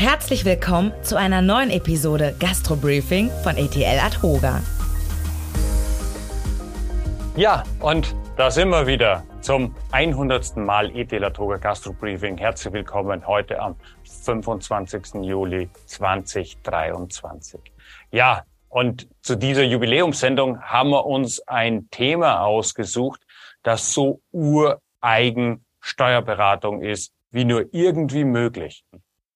Herzlich willkommen zu einer neuen Episode Gastro Briefing von ETL Adhoga. Ja, und da sind wir wieder zum 100. Mal ETL Adhoga Gastro Briefing. Herzlich willkommen heute am 25. Juli 2023. Ja, und zu dieser Jubiläumssendung haben wir uns ein Thema ausgesucht, das so ureigen Steuerberatung ist, wie nur irgendwie möglich.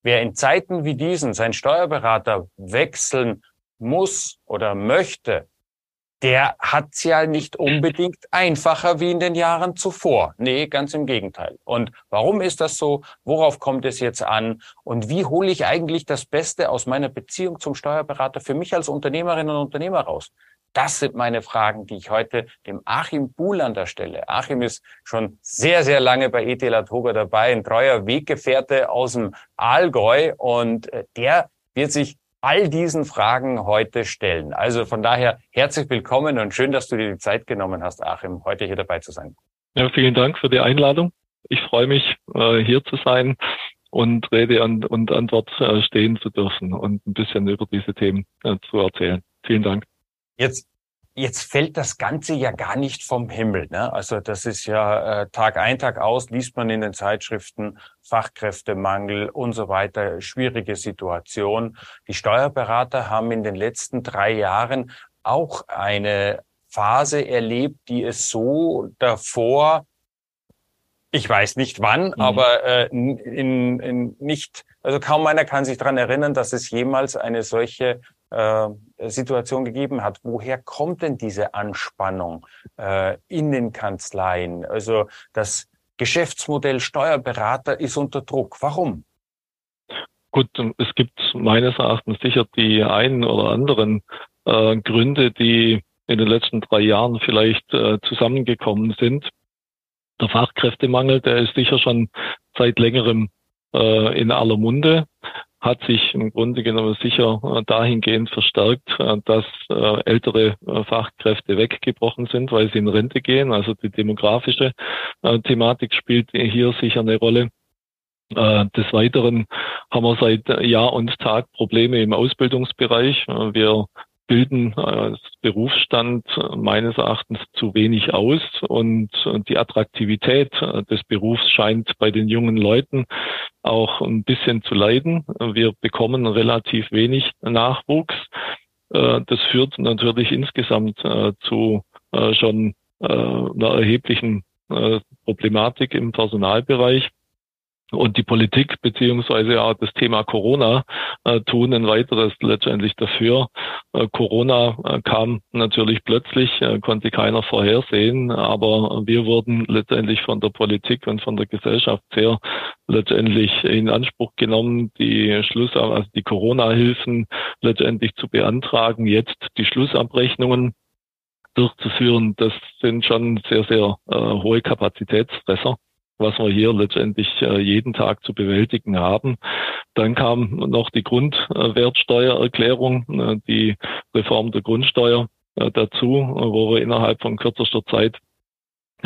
Wer in Zeiten wie diesen sein Steuerberater wechseln muss oder möchte, der hat's ja nicht unbedingt einfacher wie in den Jahren zuvor. Nee, ganz im Gegenteil. Und warum ist das so? Worauf kommt es jetzt an? Und wie hole ich eigentlich das Beste aus meiner Beziehung zum Steuerberater für mich als Unternehmerin und Unternehmer raus? Das sind meine Fragen, die ich heute dem Achim Buhlander stelle. Achim ist schon sehr, sehr lange bei ETL Toga dabei, ein treuer Weggefährte aus dem Allgäu und äh, der wird sich all diesen Fragen heute stellen. Also von daher herzlich willkommen und schön, dass du dir die Zeit genommen hast, Achim, heute hier dabei zu sein. Ja, vielen Dank für die Einladung. Ich freue mich, äh, hier zu sein und Rede und Antwort äh, stehen zu dürfen und ein bisschen über diese Themen zu erzählen. Vielen Dank. Jetzt, jetzt fällt das Ganze ja gar nicht vom Himmel. Ne? Also das ist ja äh, Tag ein, Tag aus, liest man in den Zeitschriften Fachkräftemangel und so weiter, schwierige Situation. Die Steuerberater haben in den letzten drei Jahren auch eine Phase erlebt, die es so davor ich weiß nicht wann, mhm. aber äh, in, in nicht, also kaum einer kann sich dran erinnern, dass es jemals eine solche äh, Situation gegeben hat. Woher kommt denn diese Anspannung äh, in den Kanzleien? Also das Geschäftsmodell Steuerberater ist unter Druck. Warum? Gut, es gibt meines Erachtens sicher die einen oder anderen äh, Gründe, die in den letzten drei Jahren vielleicht äh, zusammengekommen sind. Der Fachkräftemangel, der ist sicher schon seit längerem äh, in aller Munde hat sich im Grunde genommen sicher äh, dahingehend verstärkt, äh, dass äh, ältere Fachkräfte weggebrochen sind, weil sie in Rente gehen. Also die demografische Thematik spielt hier sicher eine Rolle. Des Weiteren haben wir seit Jahr und Tag Probleme im Ausbildungsbereich. Wir bilden als Berufsstand meines Erachtens zu wenig aus und die Attraktivität des Berufs scheint bei den jungen Leuten auch ein bisschen zu leiden. Wir bekommen relativ wenig Nachwuchs. Das führt natürlich insgesamt äh, zu äh, schon äh, einer erheblichen Problematik im Personalbereich. Und die Politik beziehungsweise auch das Thema Corona äh, tun ein weiteres letztendlich dafür. Äh, Corona äh, kam natürlich plötzlich, äh, konnte keiner vorhersehen, aber wir wurden letztendlich von der Politik und von der Gesellschaft sehr letztendlich in Anspruch genommen, die Schluss, also die Corona-Hilfen letztendlich zu beantragen, jetzt die Schlussabrechnungen durchzuführen. Das sind schon sehr, sehr äh, hohe Kapazitätsfresser was wir hier letztendlich äh, jeden Tag zu bewältigen haben. Dann kam noch die Grundwertsteuererklärung, äh, die Reform der Grundsteuer äh, dazu, wo wir innerhalb von kürzester Zeit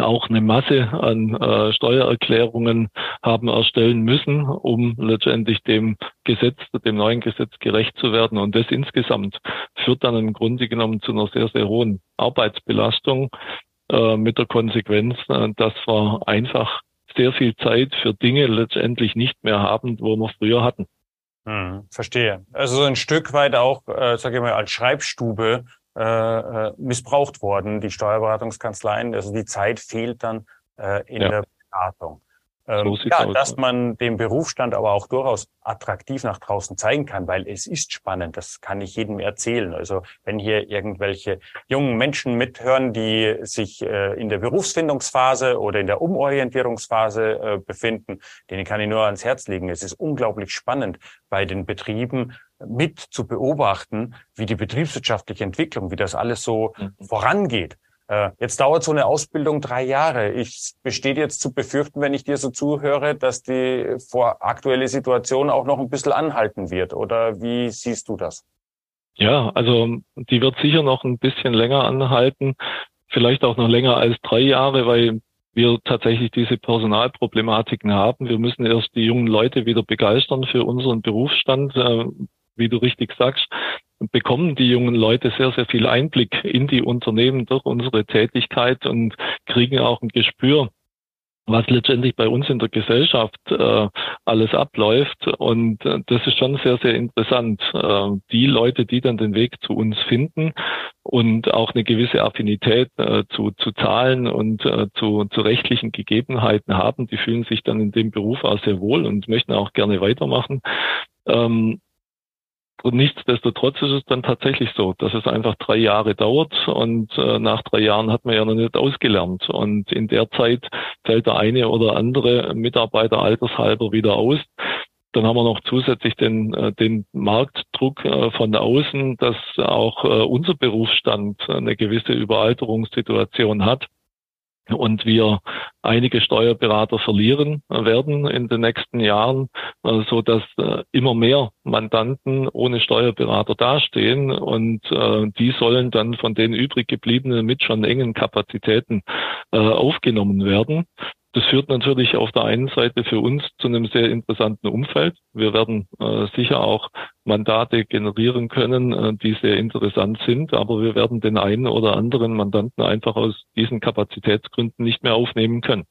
auch eine Masse an äh, Steuererklärungen haben erstellen müssen, um letztendlich dem Gesetz, dem neuen Gesetz gerecht zu werden. Und das insgesamt führt dann im Grunde genommen zu einer sehr, sehr hohen Arbeitsbelastung äh, mit der Konsequenz, äh, dass wir einfach sehr viel Zeit für Dinge letztendlich nicht mehr haben, wo wir früher hatten. Hm, verstehe. Also so ein Stück weit auch, äh, sage ich mal, als Schreibstube äh, äh, missbraucht worden, die Steuerberatungskanzleien. Also die Zeit fehlt dann äh, in ja. der Beratung. Ähm, so ja, dass man den Berufsstand aber auch durchaus attraktiv nach draußen zeigen kann, weil es ist spannend. Das kann ich jedem erzählen. Also wenn hier irgendwelche jungen Menschen mithören, die sich äh, in der Berufsfindungsphase oder in der Umorientierungsphase äh, befinden, denen kann ich nur ans Herz legen. Es ist unglaublich spannend bei den Betrieben mit zu beobachten, wie die betriebswirtschaftliche Entwicklung, wie das alles so mhm. vorangeht. Äh, jetzt dauert so eine Ausbildung drei Jahre. Ich besteht jetzt zu befürchten, wenn ich dir so zuhöre, dass die vor aktuelle Situation auch noch ein bisschen anhalten wird. Oder wie siehst du das? Ja, also die wird sicher noch ein bisschen länger anhalten, vielleicht auch noch länger als drei Jahre, weil wir tatsächlich diese Personalproblematiken haben. Wir müssen erst die jungen Leute wieder begeistern für unseren Berufsstand. Wie du richtig sagst, bekommen die jungen Leute sehr, sehr viel Einblick in die Unternehmen durch unsere Tätigkeit und kriegen auch ein Gespür was letztendlich bei uns in der Gesellschaft äh, alles abläuft. Und äh, das ist schon sehr, sehr interessant. Äh, die Leute, die dann den Weg zu uns finden und auch eine gewisse Affinität äh, zu, zu Zahlen und äh, zu, zu rechtlichen Gegebenheiten haben, die fühlen sich dann in dem Beruf auch sehr wohl und möchten auch gerne weitermachen. Ähm, und nichtsdestotrotz ist es dann tatsächlich so, dass es einfach drei Jahre dauert und äh, nach drei Jahren hat man ja noch nicht ausgelernt. Und in der Zeit fällt der eine oder andere Mitarbeiter altershalber wieder aus. Dann haben wir noch zusätzlich den, äh, den Marktdruck äh, von außen, dass auch äh, unser Berufsstand eine gewisse Überalterungssituation hat und wir einige Steuerberater verlieren werden in den nächsten Jahren, äh, so dass äh, immer mehr Mandanten ohne Steuerberater dastehen und äh, die sollen dann von den übrig gebliebenen mit schon engen Kapazitäten aufgenommen werden. Das führt natürlich auf der einen Seite für uns zu einem sehr interessanten Umfeld. Wir werden äh, sicher auch Mandate generieren können, äh, die sehr interessant sind, aber wir werden den einen oder anderen Mandanten einfach aus diesen Kapazitätsgründen nicht mehr aufnehmen können.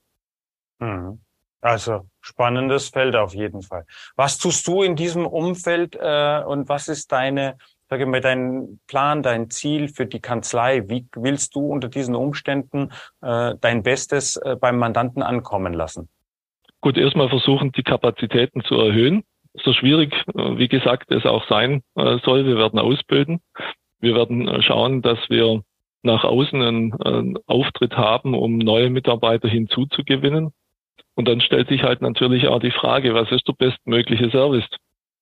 Mhm. Also spannendes Feld auf jeden Fall. Was tust du in diesem Umfeld äh, und was ist deine sage mal, dein Plan, dein Ziel für die Kanzlei? Wie willst du unter diesen Umständen äh, dein Bestes äh, beim Mandanten ankommen lassen? Gut, erstmal versuchen, die Kapazitäten zu erhöhen. So schwierig, äh, wie gesagt, es auch sein äh, soll. Wir werden ausbilden. Wir werden äh, schauen, dass wir nach außen einen, einen Auftritt haben, um neue Mitarbeiter hinzuzugewinnen. Und dann stellt sich halt natürlich auch die Frage, was ist der bestmögliche Service?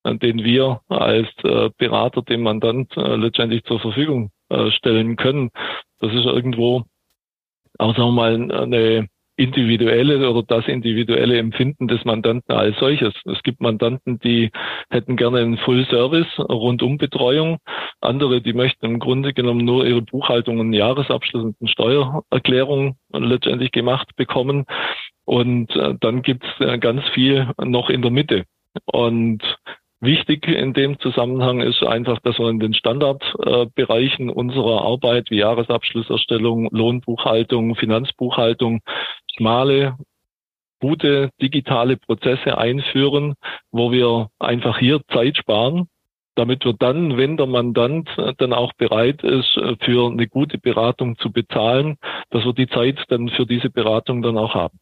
Den wir als äh, Berater dem Mandant äh, letztendlich zur Verfügung äh, stellen können. Das ist irgendwo auch sagen wir mal eine individuelle oder das individuelle Empfinden des Mandanten als solches. Es gibt Mandanten, die hätten gerne einen Full Service rundum Betreuung. Andere, die möchten im Grunde genommen nur ihre Buchhaltung und Jahresabschluss und Steuererklärung letztendlich gemacht bekommen. Und dann gibt es ganz viel noch in der Mitte. Und Wichtig in dem Zusammenhang ist einfach, dass wir in den Standardbereichen unserer Arbeit wie Jahresabschlusserstellung, Lohnbuchhaltung, Finanzbuchhaltung schmale, gute digitale Prozesse einführen, wo wir einfach hier Zeit sparen, damit wir dann, wenn der Mandant dann auch bereit ist, für eine gute Beratung zu bezahlen, dass wir die Zeit dann für diese Beratung dann auch haben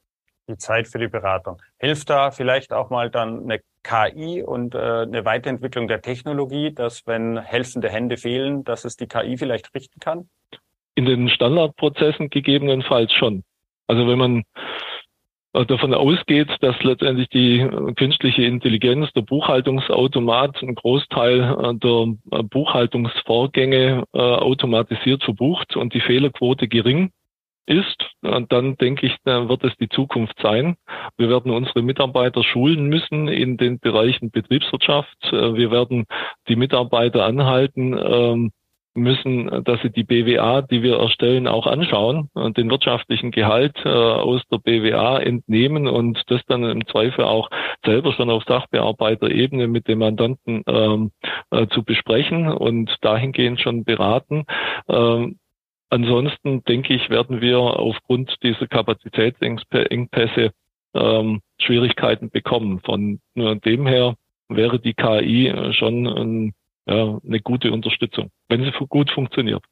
die Zeit für die Beratung. Hilft da vielleicht auch mal dann eine KI und äh, eine Weiterentwicklung der Technologie, dass wenn helfende Hände fehlen, dass es die KI vielleicht richten kann? In den Standardprozessen gegebenenfalls schon. Also wenn man äh, davon ausgeht, dass letztendlich die äh, künstliche Intelligenz, der Buchhaltungsautomat, einen Großteil äh, der Buchhaltungsvorgänge automatisiert verbucht und die Fehlerquote gering ist, dann denke ich, dann wird es die Zukunft sein. Wir werden unsere Mitarbeiter schulen müssen in den Bereichen Betriebswirtschaft. Äh, wir werden die Mitarbeiter anhalten ähm, müssen, dass sie die BWA, die wir erstellen, auch anschauen und den wirtschaftlichen Gehalt äh, aus der BWA entnehmen und das dann im Zweifel auch selber schon auf Sachbearbeiterebene mit dem Mandanten ähm, äh, zu besprechen und dahingehend schon beraten. Ansonsten denke ich, werden wir aufgrund dieser Kapazitätsengpässe ähm, Schwierigkeiten bekommen. Von nur dem her wäre die KI schon ein, ja, eine gute Unterstützung, wenn sie gut funktioniert.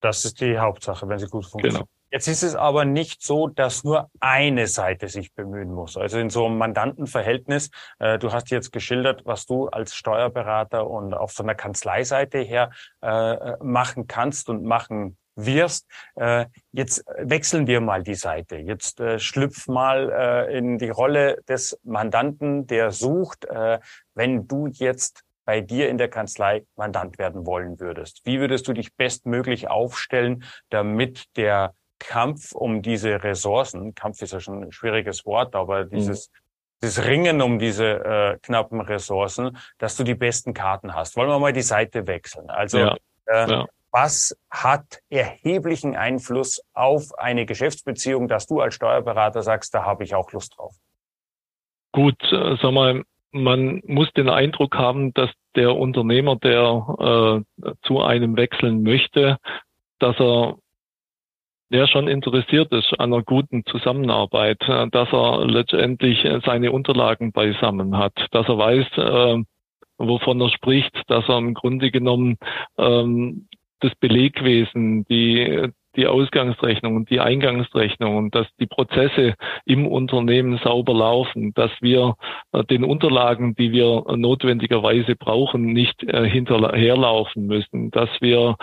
Das ist die Hauptsache, wenn sie gut funktioniert. Genau. Jetzt ist es aber nicht so, dass nur eine Seite sich bemühen muss. Also in so einem Mandantenverhältnis, äh, du hast jetzt geschildert, was du als Steuerberater und auf so einer Kanzleiseite her äh, machen kannst und machen wirst. Äh, jetzt wechseln wir mal die Seite. Jetzt äh, schlüpf mal äh, in die Rolle des Mandanten, der sucht, äh, wenn du jetzt bei dir in der Kanzlei Mandant werden wollen würdest. Wie würdest du dich bestmöglich aufstellen, damit der Kampf um diese Ressourcen, Kampf ist ja schon ein schwieriges Wort, aber mhm. dieses, mhm. dieses Ringen um diese äh, knappen Ressourcen, dass du die besten Karten hast. Wollen wir mal die Seite wechseln? Also ja, äh, ja. was hat erheblichen Einfluss auf eine Geschäftsbeziehung, dass du als Steuerberater sagst, da habe ich auch Lust drauf? Gut, äh, sag mal, man muss den Eindruck haben, dass der Unternehmer, der äh, zu einem wechseln möchte, dass er der schon interessiert ist an einer guten Zusammenarbeit, äh, dass er letztendlich seine Unterlagen beisammen hat, dass er weiß, äh, wovon er spricht, dass er im Grunde genommen ähm, das Belegwesen, die, die Ausgangsrechnung und die Eingangsrechnung und dass die Prozesse im Unternehmen sauber laufen, dass wir äh, den Unterlagen, die wir notwendigerweise brauchen, nicht äh, hinterherlaufen müssen, dass wir,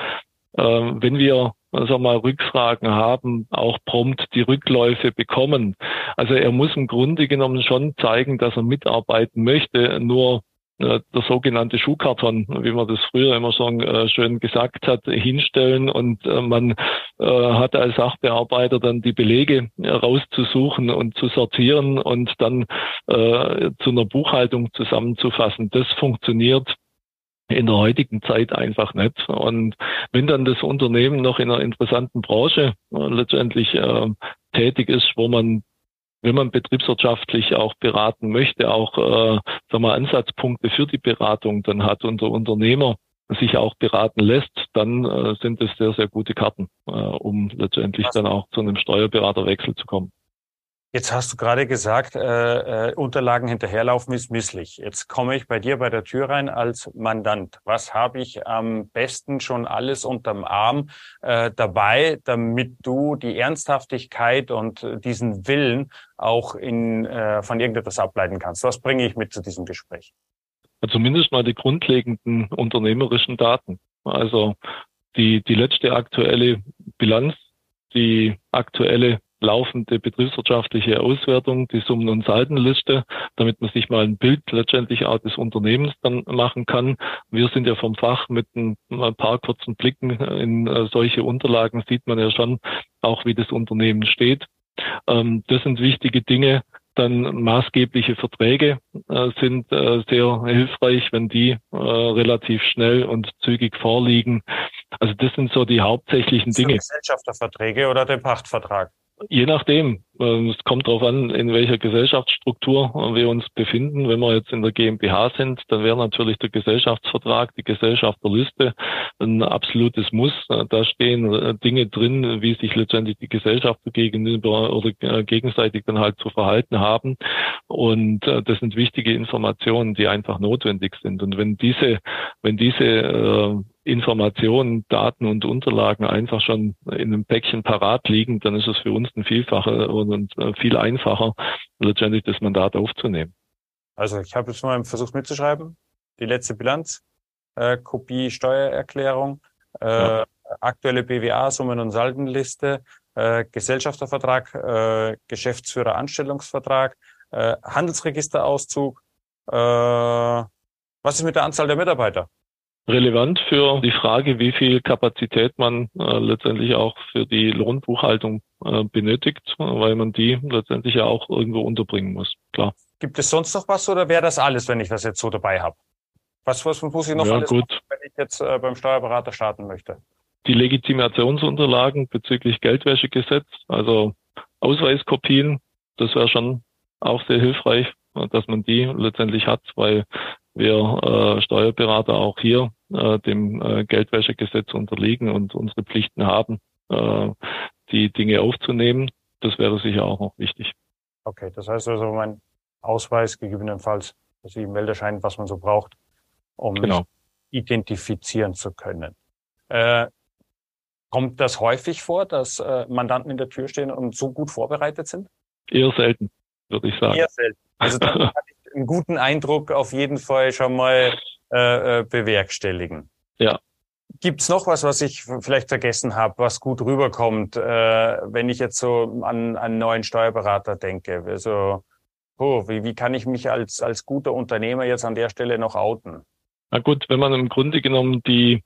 äh, wenn wir sagen mal, Rückfragen haben, auch prompt die Rückläufe bekommen. Also er muss im Grunde genommen schon zeigen, dass er mitarbeiten möchte, nur äh, der sogenannte Schuhkarton, wie man das früher immer so äh, schön gesagt hat, hinstellen und äh, man hat als Sachbearbeiter dann die Belege rauszusuchen und zu sortieren und dann zu einer Buchhaltung zusammenzufassen. Das funktioniert in der heutigen Zeit einfach nicht. Und wenn dann das Unternehmen noch in einer interessanten Branche letztendlich tätig ist, wo man wenn man betriebswirtschaftlich auch beraten möchte, auch äh, sagen wir, Ansatzpunkte für die Beratung dann hat und der Unternehmer sich auch beraten lässt, dann äh, sind es sehr, sehr gute Karten, äh, um letztendlich dann auch zu einem Steuerberaterwechsel zu kommen. Jetzt hast du gerade gesagt, äh, äh, Unterlagen hinterherlaufen ist misslich. Jetzt komme ich bei dir bei der Tür rein als Mandant. Was habe ich am besten schon alles unterm Arm äh, dabei, damit du die Ernsthaftigkeit und diesen Willen auch in, äh, von irgendetwas ableiten kannst? Was bringe ich mit zu diesem Gespräch? Zumindest mal die grundlegenden unternehmerischen Daten. Also die, die letzte aktuelle Bilanz, die aktuelle laufende betriebswirtschaftliche Auswertung, die Summen- und Saldenliste, damit man sich mal ein Bild letztendlich auch des Unternehmens dann machen kann. Wir sind ja vom Fach mit ein, paar kurzen Blicken in äh, solche Unterlagen sieht man ja schon auch, wie das Unternehmen steht. Ähm, das sind wichtige Dinge. Dann maßgebliche Verträge äh, sind äh, sehr hilfreich, wenn die relativ schnell und zügig vorliegen. Also das sind so die hauptsächlichen Dinge. Gesellschafterverträge oder der Pachtvertrag? Je nachdem. Ähm, es kommt darauf an, in welcher Gesellschaftsstruktur wir uns befinden. Wenn wir jetzt in der GmbH sind, dann wäre natürlich der Gesellschaftsvertrag, die Gesellschafterliste ein absolutes Muss. Äh, da stehen äh, Dinge drin, wie sich letztendlich die Gesellschafter gegenüber oder äh, gegenseitig dann halt zu verhalten haben. Und das sind wichtige Informationen, die einfach notwendig sind. Und wenn diese, wenn diese Informationen, Daten und Unterlagen einfach schon in einem Päckchen parat liegen, dann ist es für uns ein Vielfacher und äh, viel einfacher, letztendlich das Mandat aufzunehmen. Also ich habe jetzt mal versucht mitzuschreiben, die letzte Bilanz, äh, Kopie Steuererklärung, äh, ja. aktuelle BWA, Summen- und Saldenliste, äh, Gesellschaftervertrag, äh, Geschäftsführer Anstellungsvertrag, äh, Handelsregisterauszug. Äh, was ist mit der Anzahl der Mitarbeiter? Relevant für die Frage, wie viel Kapazität man äh, letztendlich auch für die Lohnbuchhaltung äh, benötigt, weil man die letztendlich ja auch irgendwo unterbringen muss. Klar. Gibt es sonst noch was oder wäre das alles, wenn ich das jetzt so dabei habe? Was, was muss ich noch ja, alles gut. Machen, wenn ich jetzt äh, beim Steuerberater starten möchte? Die Legitimationsunterlagen bezüglich Geldwäschegesetz, also Ausweiskopien, das wäre schon auch sehr hilfreich, dass man die letztendlich hat, weil wir äh, Steuerberater auch hier äh, dem äh, Geldwäschegesetz unterliegen und unsere Pflichten haben, äh, die Dinge aufzunehmen. Das wäre sicher auch noch wichtig. Okay, das heißt also mein Ausweis gegebenenfalls, also die Meldeschein, was man so braucht, um genau. identifizieren zu können. Äh, kommt das häufig vor, dass äh, Mandanten in der Tür stehen und so gut vorbereitet sind? Eher selten, würde ich sagen. Eher selten. Also dann kann einen guten Eindruck auf jeden Fall schon mal äh, äh, bewerkstelligen. Ja. Gibt's noch was, was ich vielleicht vergessen habe, was gut rüberkommt, äh, wenn ich jetzt so an einen neuen Steuerberater denke? Also, oh, wie, wie kann ich mich als, als guter Unternehmer jetzt an der Stelle noch outen? Na gut, wenn man im Grunde genommen die,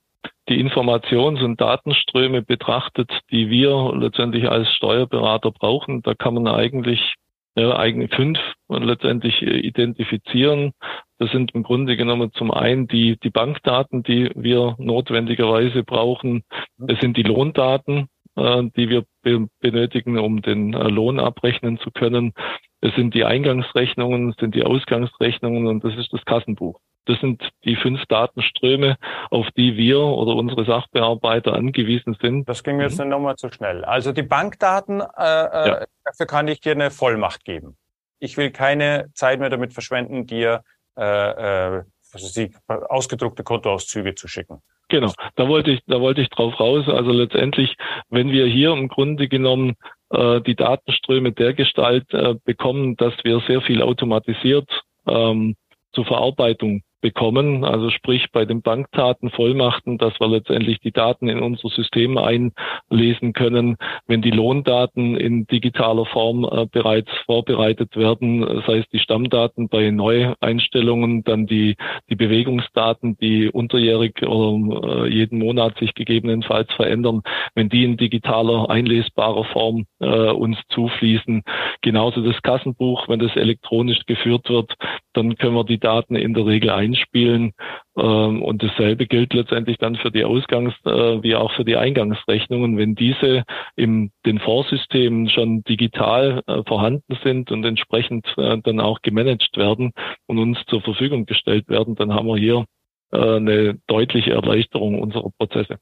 die Informations- und Datenströme betrachtet, die wir letztendlich als Steuerberater brauchen, da kann man eigentlich ja, eigentlich fünf letztendlich identifizieren. Das sind im Grunde genommen zum einen die, die Bankdaten, die wir notwendigerweise brauchen. Es sind die Lohndaten, äh, die wir be benötigen, um den äh, Lohn abrechnen zu können. Es sind die Eingangsrechnungen, es sind die Ausgangsrechnungen und das ist das Kassenbuch. Das sind die fünf Datenströme, auf die wir oder unsere Sachbearbeiter angewiesen sind. Das ging mir jetzt mhm. nochmal zu schnell. Also die Bankdaten, äh, äh, ja. dafür kann ich dir eine Vollmacht geben. Ich will keine Zeit mehr damit verschwenden, dir äh, äh, Sie, ausgedruckte Kontoauszüge zu schicken. Genau, da wollte ich, da wollte ich drauf raus. Also letztendlich, wenn wir hier im Grunde genommen äh, die Datenströme der Gestalt äh, bekommen, dass wir sehr viel automatisiert ähm, zur Verarbeitung bekommen. Also sprich bei den Bankdaten Vollmachten, dass wir letztendlich die Daten in unser System einlesen können. Wenn die Lohndaten in digitaler Form äh, bereits vorbereitet werden, das heißt die Stammdaten bei Neueinstellungen, dann die, die Bewegungsdaten, die unterjährig oder äh, jeden Monat sich gegebenenfalls verändern, wenn die in digitaler einlesbarer Form äh, uns zufließen. Genauso das Kassenbuch, wenn das elektronisch geführt wird, dann können wir die Daten in der Regel ein einspielen. Ähm, und dasselbe gilt letztendlich dann für die Ausgangs- äh, wie auch für die Eingangsrechnungen. Wenn diese in den Vorsystemen schon digital äh, vorhanden sind und entsprechend äh, dann auch gemanagt werden und uns zur Verfügung gestellt werden, dann haben wir hier eine deutliche Erleichterung unserer Prozesse.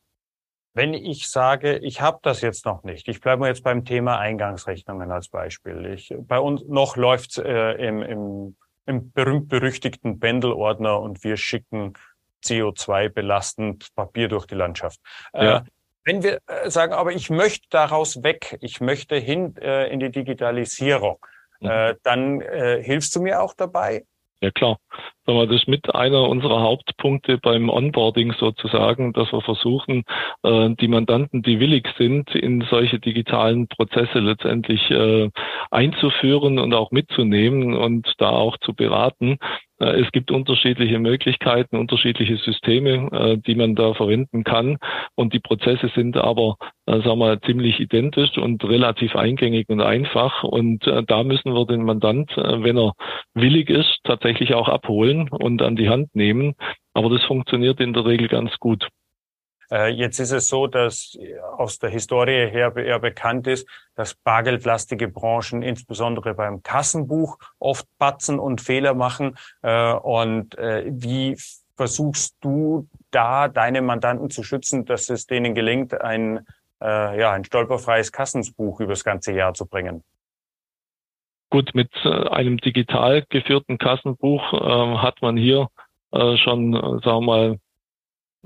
Wenn ich sage, ich habe das jetzt noch nicht, ich bleibe jetzt beim Thema Eingangsrechnungen als Beispiel. Ich, bei uns noch läuft äh, im, im im berühmt-berüchtigten Pendelordner und wir schicken CO2 belastend Papier durch die Landschaft. Äh, ja. Äh, wenn wir äh, sagen, aber ich möchte daraus weg, ich möchte hin äh, in die Digitalisierung, mhm. äh, dann äh, hilfst du mir auch dabei? Ja klar. Das ist mit einer unserer Hauptpunkte beim Onboarding sozusagen, dass wir versuchen, äh, die Mandanten, die willig sind, in solche digitalen Prozesse letztendlich äh, einzuführen und auch mitzunehmen und da auch zu beraten. Äh, es gibt unterschiedliche Möglichkeiten, unterschiedliche Systeme, äh, die man da verwenden kann. Und die Prozesse sind aber, äh, sagen wir, ziemlich identisch und relativ eingängig und einfach. Und da müssen wir den Mandant, wenn er willig ist, tatsächlich auch abholen und an die Hand nehmen. Aber das funktioniert in der Regel ganz gut. Äh, jetzt ist es so, dass aus der Historie her eher bekannt ist, dass bargeldlastige Branchen insbesondere beim Kassenbuch oft Batzen und Fehler machen. Äh, und äh, wie versuchst du da deine Mandanten zu schützen, dass es denen gelingt, ein, ja, ein stolperfreies Kassenbuch übers ganze Jahr zu bringen? Gut, mit einem digital geführten Kassenbuch äh, hat man hier äh, schon, sagen wir mal,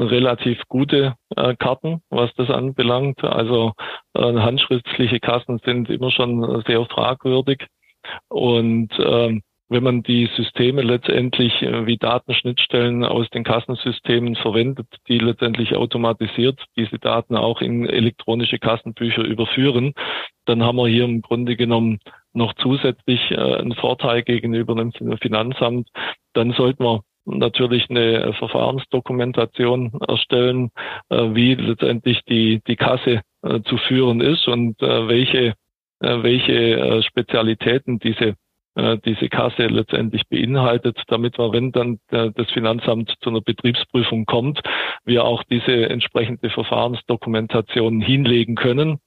relativ gute äh, Karten, was das anbelangt. Also äh, handschriftliche Kassen sind immer schon sehr fragwürdig. Und äh, wenn man die Systeme letztendlich äh, wie Datenschnittstellen aus den Kassensystemen verwendet, die letztendlich automatisiert diese Daten auch in elektronische Kassenbücher überführen, dann haben wir hier im Grunde genommen noch zusätzlich äh, einen Vorteil gegenüber dem Finanzamt. Dann sollten wir natürlich eine Verfahrensdokumentation erstellen, äh, wie letztendlich die, die Kasse äh, zu führen ist und äh, welche, welche Spezialitäten diese diese Kasse letztendlich beinhaltet, damit wir, wenn dann das Finanzamt zu einer Betriebsprüfung kommt, wir auch diese entsprechende Verfahrensdokumentation hinlegen können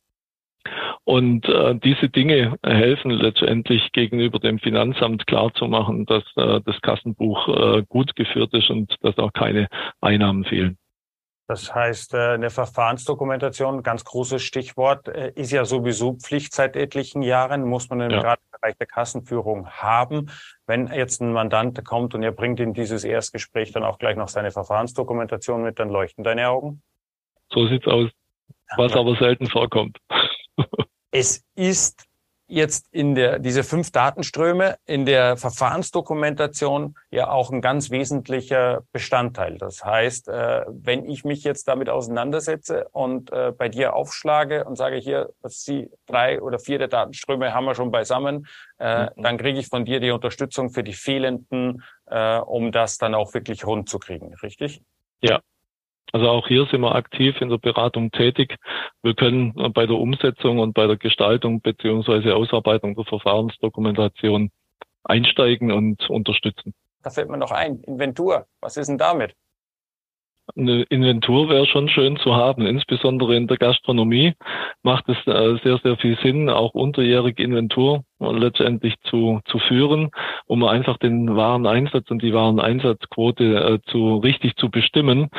und äh, diese Dinge helfen letztendlich gegenüber dem Finanzamt klarzumachen, dass äh, das Kassenbuch äh, gut geführt ist und dass auch keine Einnahmen fehlen. Das heißt, äh, eine Verfahrensdokumentation, ganz großes Stichwort, äh, ist ja sowieso Pflicht seit etlichen Jahren, muss man im ja. gerade Bereich der Kassenführung haben. Wenn jetzt ein Mandant kommt und er bringt in dieses Erstgespräch dann auch gleich noch seine Verfahrensdokumentation mit, dann leuchten deine Augen? So sieht's aus, was aber selten vorkommt. Es ist jetzt in der, diese fünf Datenströme in der Verfahrensdokumentation ja auch ein ganz wesentlicher Bestandteil. Das heißt, äh, wenn ich mich jetzt damit auseinandersetze und äh, bei dir aufschlage und sage hier, Sie drei oder vier der Datenströme haben wir schon beisammen, äh, mhm. dann kriege ich von dir die Unterstützung für die fehlenden, um das dann auch wirklich rund zu kriegen, richtig? Ja, Also auch hier sind wir aktiv in der Beratung tätig. Wir können bei der Umsetzung und bei der Gestaltung beziehungsweise Ausarbeitung der Verfahrensdokumentation einsteigen und unterstützen. Da fällt mir noch ein, Inventur. Was ist denn damit? eine Inventur wäre schon schön zu haben. Insbesondere in der Gastronomie macht es äh, sehr, sehr viel Sinn, auch unterjährige Inventur letztendlich zu, zu führen, um einfach den Wareneinsatz und die Wareneinsatzquote äh, zu richtig zu bestimmen.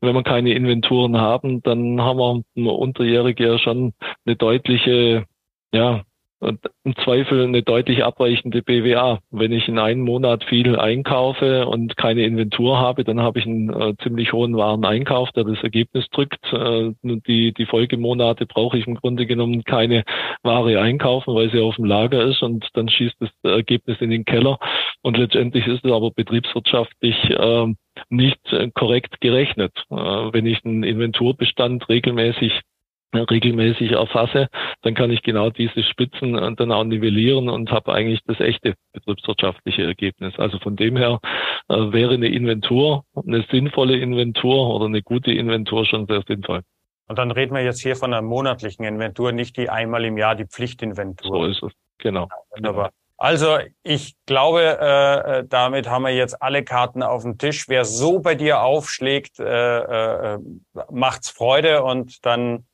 Wenn wir keine Inventuren haben, dann haben wir unterjährige ja schon eine deutliche ja, im Zweifel eine deutlich abweichende BWA. Wenn ich in einem Monat viel einkaufe und keine Inventur habe, dann habe ich einen äh, ziemlich hohen Wareneinkauf, der das Ergebnis drückt. Äh, die, die Folgemonate brauche ich im Grunde genommen keine Ware einkaufen, weil sie auf dem Lager ist und dann schießt das Ergebnis in den Keller. Und letztendlich ist es aber betriebswirtschaftlich äh, nicht korrekt gerechnet. Äh, wenn ich einen Inventurbestand regelmäßig regelmäßig erfasse, dann kann ich genau diese Spitzen dann auch nivellieren und habe eigentlich das echte betriebswirtschaftliche Ergebnis. Also von dem her äh, wäre eine Inventur, eine sinnvolle Inventur oder eine gute Inventur schon sehr sinnvoll. Und dann reden wir jetzt hier von einer monatlichen Inventur, nicht die einmal im Jahr die Pflichtinventur. So ist es, genau. wunderbar. Also ich glaube, äh, äh, damit haben wir jetzt alle Karten auf dem Tisch. Wer so bei dir aufschlägt, äh, äh, macht's Freude und dann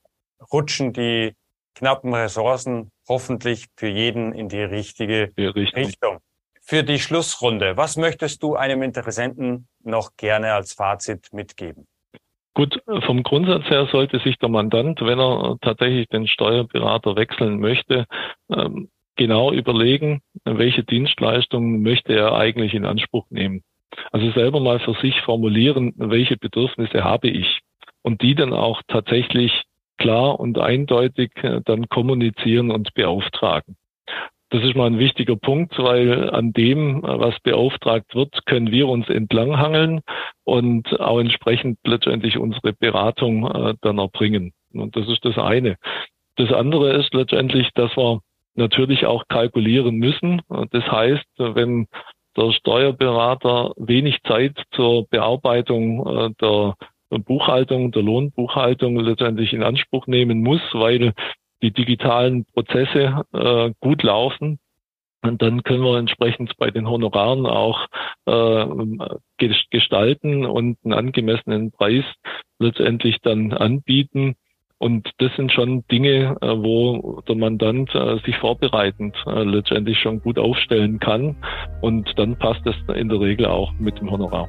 rutschen die knappen Ressourcen hoffentlich für jeden in die richtige Richtung. Für die Schlussrunde, was möchtest du einem Interessenten noch gerne als Fazit mitgeben? Gut, vom Grundsatz her sollte sich der Mandant, wenn er tatsächlich den Steuerberater wechseln möchte, ähm, genau überlegen, welche Dienstleistungen möchte er eigentlich in Anspruch nehmen. Also selber mal für sich formulieren, welche Bedürfnisse habe ich und die dann auch tatsächlich klar und eindeutig äh, dann kommunizieren und beauftragen. Das ist mal ein wichtiger Punkt, weil an dem, äh, was beauftragt wird, können wir uns entlanghangeln und auch entsprechend letztendlich unsere Beratung äh, dann erbringen. Und das ist das eine. Das andere ist letztendlich, dass wir natürlich auch kalkulieren müssen. Das heißt, wenn der Steuerberater wenig Zeit zur Bearbeitung der Buchhaltung, der Lohnbuchhaltung letztendlich in Anspruch nehmen muss, weil die digitalen Prozesse äh, gut laufen. Und dann können wir entsprechend bei den Honoraren auch äh, gestalten und einen angemessenen Preis letztendlich dann anbieten. Und das sind schon Dinge, äh, wo der Mandant äh, sich vorbereitend äh, letztendlich schon gut aufstellen kann. Und dann passt es in der Regel auch mit dem Honorar.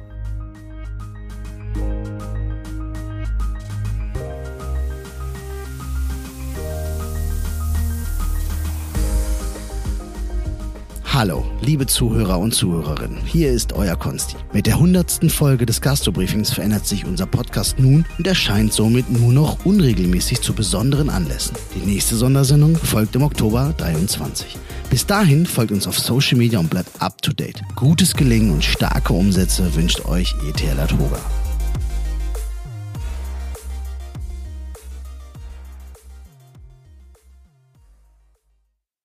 Hallo, liebe Zuhörer und Zuhörerinnen, hier ist euer Konsti. Mit der hundertsten Folge des Gastrobriefings verändert sich unser Podcast nun und erscheint somit nur noch unregelmäßig zu besonderen Anlässen. Die nächste Sondersendung folgt im Oktober 23. Bis dahin folgt uns auf Social Media und bleibt up to date. Gutes Gelingen und starke Umsätze wünscht euch ETL Toga.